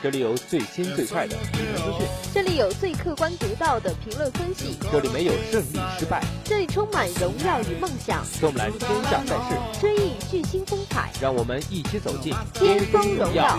这里有最新最快的体坛资讯，这里有最客观独到的评论分析，这里没有胜利失败，这里充满荣耀与梦想。跟我们来天下赛事，追忆巨星风采，让我们一起走进巅峰荣耀。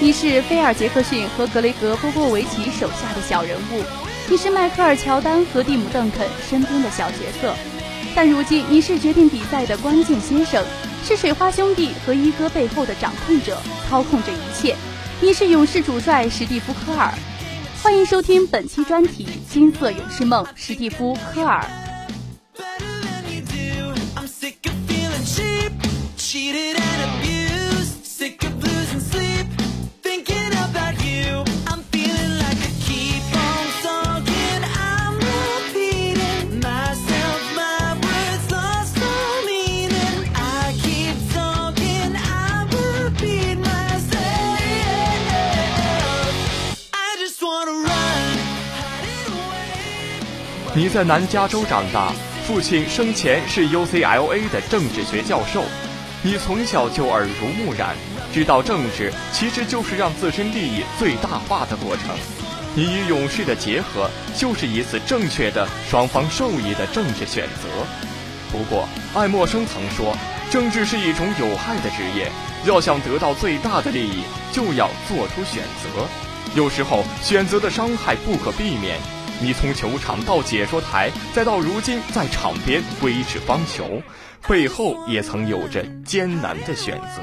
你是菲尔·杰克逊和格雷格·波波维奇手下的小人物，你是迈克尔·乔丹和蒂姆·邓肯身边的小角色，但如今你是决定比赛的关键先生，是水花兄弟和一哥背后的掌控者，操控着一切。你是勇士主帅史蒂夫·科尔，欢迎收听本期专题《金色勇士梦》，史蒂夫·科尔。你在南加州长大，父亲生前是 UCLA 的政治学教授，你从小就耳濡目染，知道政治其实就是让自身利益最大化的过程。你与勇士的结合，就是一次正确的双方受益的政治选择。不过，爱默生曾说，政治是一种有害的职业，要想得到最大的利益，就要做出选择。有时候，选择的伤害不可避免。你从球场到解说台，再到如今在场边挥斥方遒，背后也曾有着艰难的选择。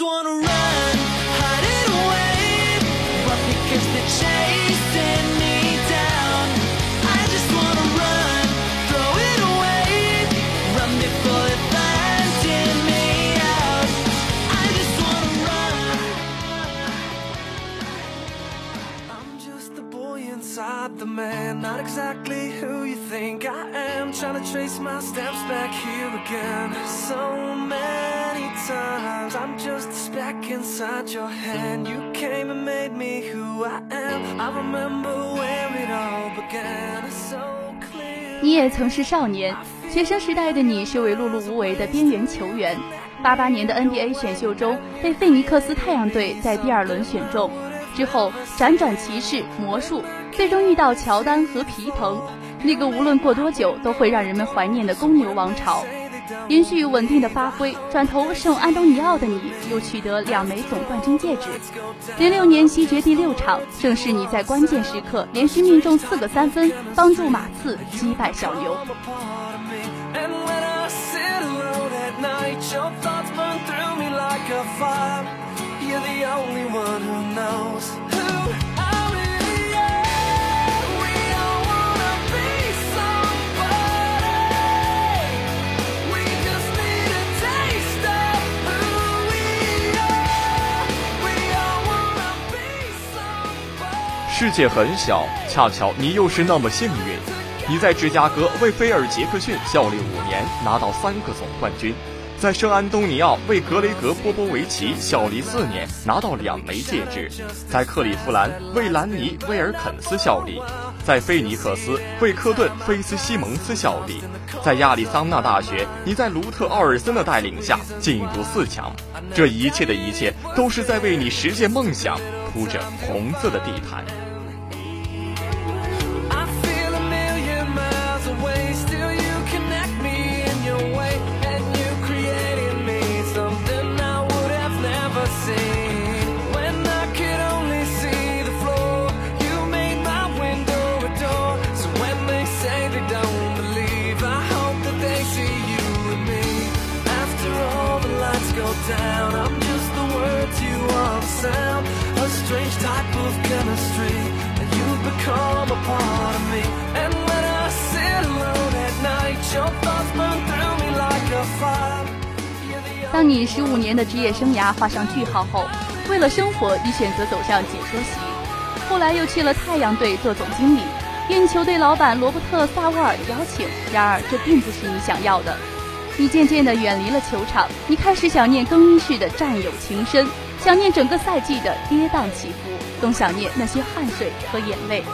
just wanna run, hide it away, but because the chasing me. inside the man. Not exactly who you think I am. Trying to trace my steps back here again. So many 你也曾是少年，学生时代的你是位碌碌无为的边缘球员。八八年的 NBA 选秀中，被费尼克斯太阳队在第二轮选中，之后辗转骑士、魔术，最终遇到乔丹和皮蓬，那个无论过多久都会让人们怀念的公牛王朝。连续稳定的发挥，转投圣安东尼奥的你又取得两枚总冠军戒指。零六年西决第六场，正是你在关键时刻连续命中四个三分，帮助马刺击败小牛。世界很小，恰巧你又是那么幸运。你在芝加哥为菲尔杰克逊效力五年，拿到三个总冠军；在圣安东尼奥为格雷格波波维奇效力四年，拿到两枚戒指；在克利夫兰为兰尼威尔肯斯效力；在菲尼克斯为科顿菲斯西蒙斯效力；在亚利桑那大学，你在卢特奥尔森的带领下进入四强。这一切的一切，都是在为你实现梦想铺着红色的地毯。当你十五年的职业生涯画上句号后，为了生活，你选择走向解说席，后来又去了太阳队做总经理，应球队老板罗伯特·萨沃尔的邀请。然而，这并不是你想要的。你渐渐地远离了球场，你开始想念更衣室的战友情深，想念整个赛季的跌宕起伏，更想念那些汗水和眼泪。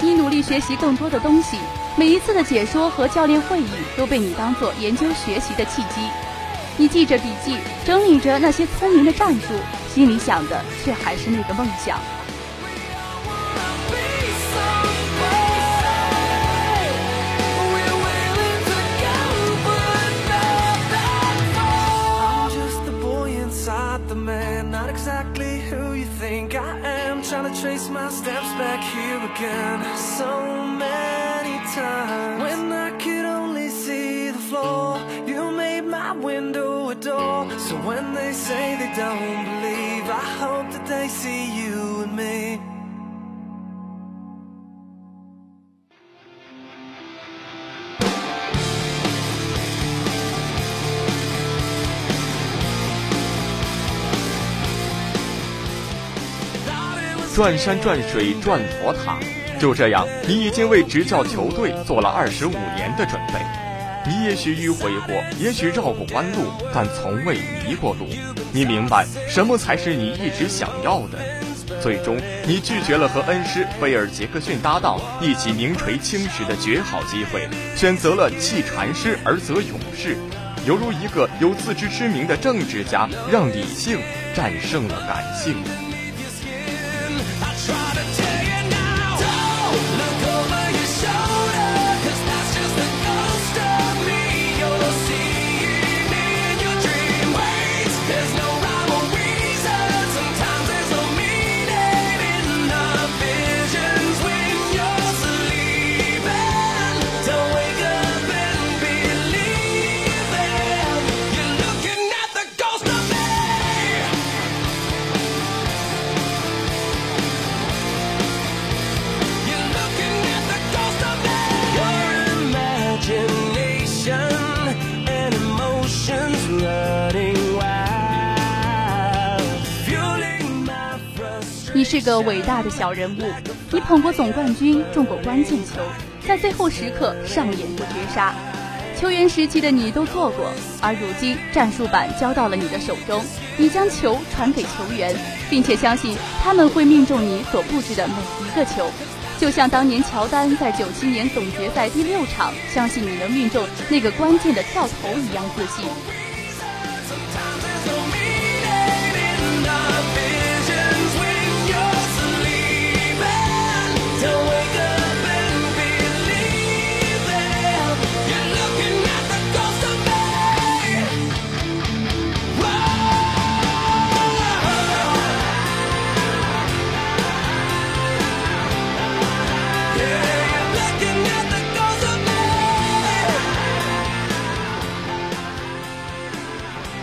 你努力学习更多的东西，每一次的解说和教练会议都被你当做研究学习的契机。你记着笔记，整理着那些聪明的战术，心里想的却还是那个梦想。When they say they don't believe, I hope that they see you and me. 转山转水转佛塔，就这样，你已经为执教球队做了二十五年的准备。你也许迂回过，也许绕过弯路，但从未迷过路。你明白什么才是你一直想要的。最终，你拒绝了和恩师菲尔杰克逊搭档一起名垂青史的绝好机会，选择了弃禅师而择勇士，犹如一个有自知之明的政治家，让理性战胜了感性。个伟大的小人物，你捧过总冠军，中过关键球，在最后时刻上演过绝杀。球员时期的你都做过，而如今战术板交到了你的手中，你将球传给球员，并且相信他们会命中你所布置的每一个球，就像当年乔丹在九七年总决赛第六场相信你能命中那个关键的跳投一样自信。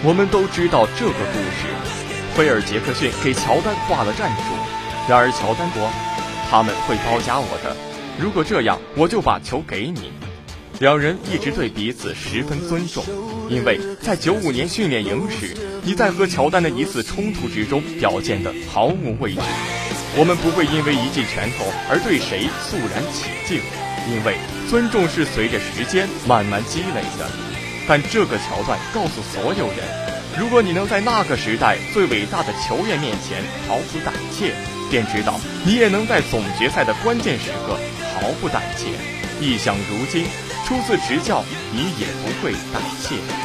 我们都知道这个故事。菲尔杰克逊给乔丹画了战术，然而乔丹说：“他们会包夹我的，如果这样，我就把球给你。”两人一直对彼此十分尊重，因为在九五年训练营时，你在和乔丹的一次冲突之中表现得毫无畏惧。我们不会因为一记拳头而对谁肃然起敬，因为尊重是随着时间慢慢积累的。但这个桥段告诉所有人：如果你能在那个时代最伟大的球员面前毫不胆怯，便知道你也能在总决赛的关键时刻毫不胆怯。一想如今。初次执教，你也不会胆怯。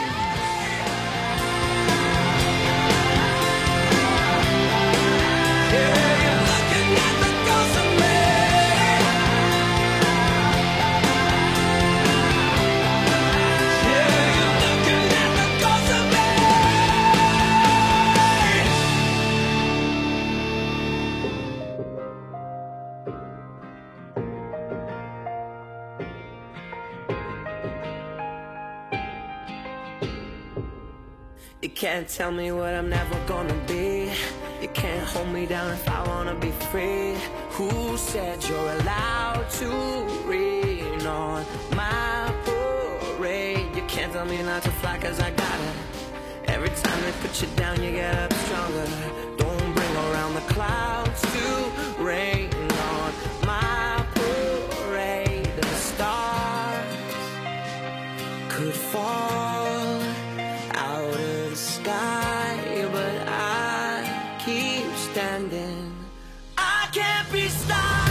Can't tell me what I'm never gonna be. You can't hold me down if I wanna be free. Who said you're allowed to rain on my parade? You can't tell me not to fly cause I got it. Every time they put you down, you get up stronger. Don't bring around the clouds to rain on my parade. The stars could fall. Standing. I can't be stopped.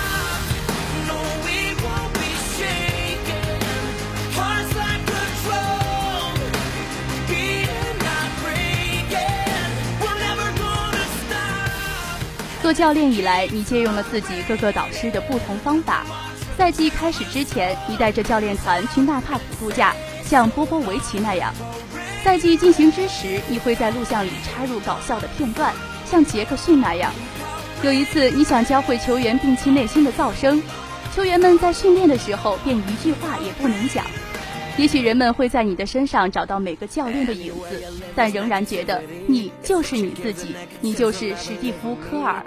做教练以来，你借用了自己各个导师的不同方法。赛季开始之前，你带着教练团去纳帕谷度假，像波波维奇那样；赛季进行之时，你会在录像里插入搞笑的片段，像杰克逊那样。有一次，你想教会球员摒弃内心的噪声，球员们在训练的时候便一句话也不能讲。也许人们会在你的身上找到每个教练的影子，但仍然觉得你就是你自己，你就是史蒂夫·科尔。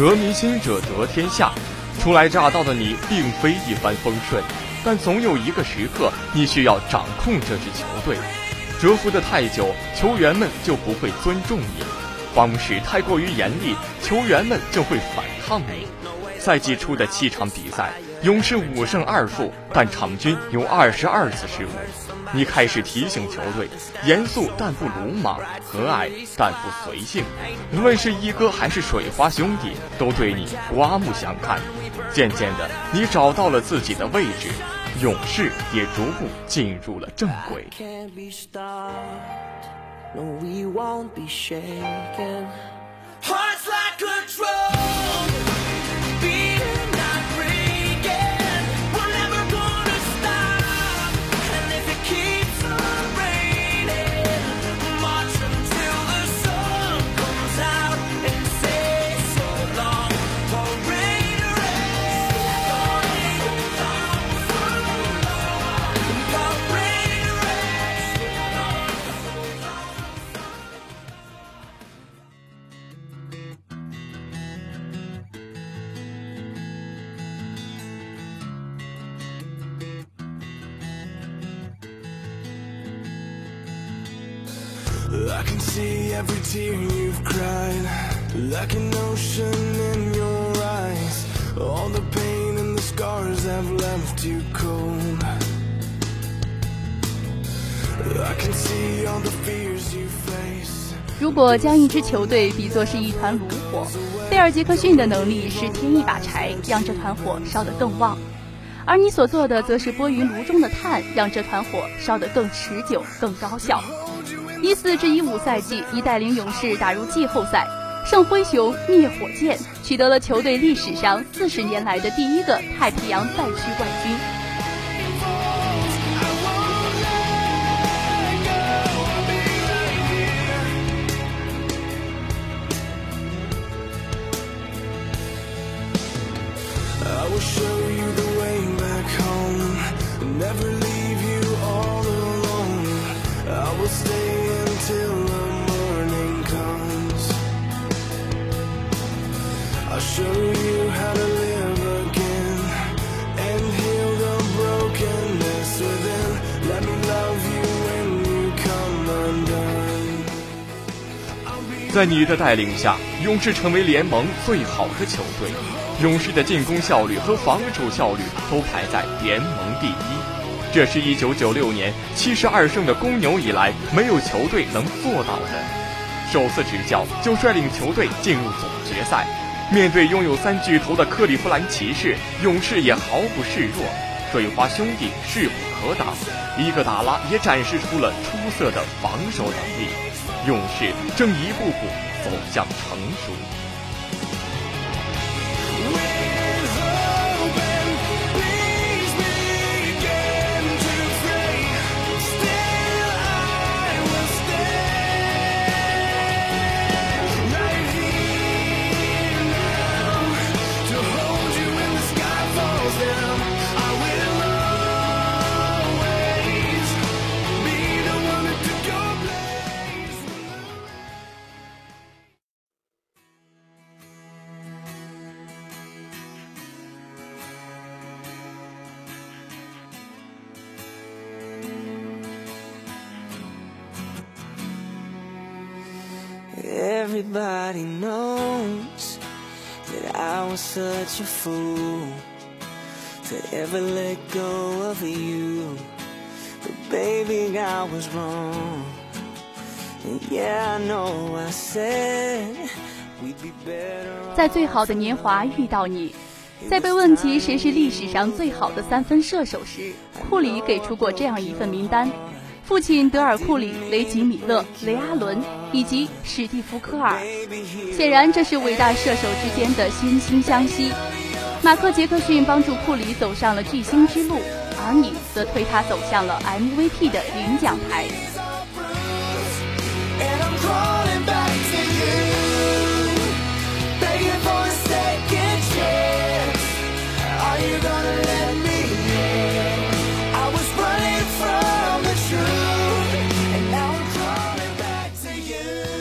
得民心者得天下，初来乍到的你并非一帆风顺，但总有一个时刻你需要掌控这支球队。蛰伏的太久，球员们就不会尊重你；方式太过于严厉，球员们就会反抗你。赛季初的七场比赛，勇士五胜二负，但场均有二十二次失误。你开始提醒球队，严肃但不鲁莽，和蔼但不随性。无论是一哥还是水花兄弟，都对你刮目相看。渐渐的，你找到了自己的位置，勇士也逐步进入了正轨。I tear you've cried Like an ocean in your eyes All the pain and the scars have left you cold I can see all the fears you face 如果将一支球队比作是一团炉火，贝尔杰克逊的能力是添一把柴，让这团火烧得更旺。而你所做的则是拨云炉中的炭，让这团火烧得更持久、更高效。一四至一五赛季，已带领勇士打入季后赛，胜灰熊、灭火箭，取得了球队历史上四十年来的第一个太平洋赛区冠军。在你的带领下，勇士成为联盟最好的球队。勇士的进攻效率和防守效率都排在联盟第一，这是一九九六年七十二胜的公牛以来没有球队能做到的。首次执教就率领球队进入总决赛，面对拥有三巨头的克利夫兰骑士，勇士也毫不示弱。水花兄弟势不可挡，伊戈达拉也展示出了出色的防守能力。勇士正一步步走向成熟。Such a fool to ever let go of you. But baby, I was wrong. And yeah, I know I said we'd be better. 在最好的年华遇到你，在被问及谁是历史上最好的三分射手时，库里给出过这样一份名单。父亲德尔库里、雷吉米勒、雷阿伦以及史蒂夫科尔，显然这是伟大射手之间的惺惺相惜。马克杰克逊帮助库里走上了巨星之路，而你则推他走向了 MVP 的领奖台。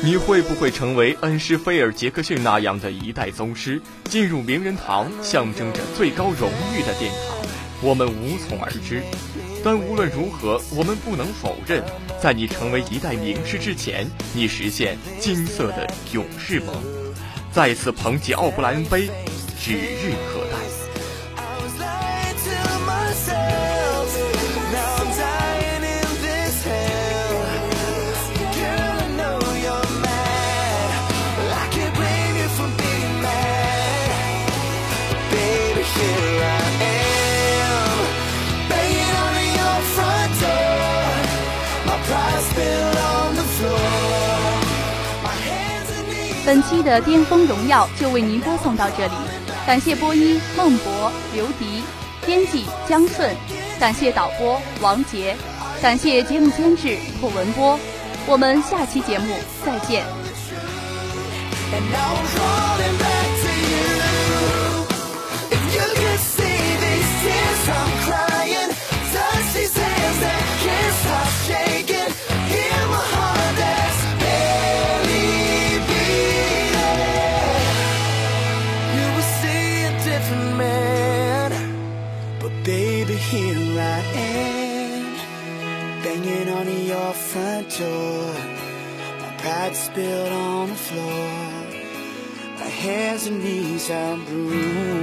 你会不会成为恩师菲尔·杰克逊那样的一代宗师，进入名人堂，象征着最高荣誉的殿堂？我们无从而知。但无论如何，我们不能否认，在你成为一代名师之前，你实现金色的勇士梦，再次捧起奥布莱恩杯，指日可本期的巅峰荣耀就为您播送到这里，感谢播音孟博、刘迪，编辑江顺，感谢导播王杰，感谢节目监制霍文波，我们下期节目再见。Hands and knees I'm bruised.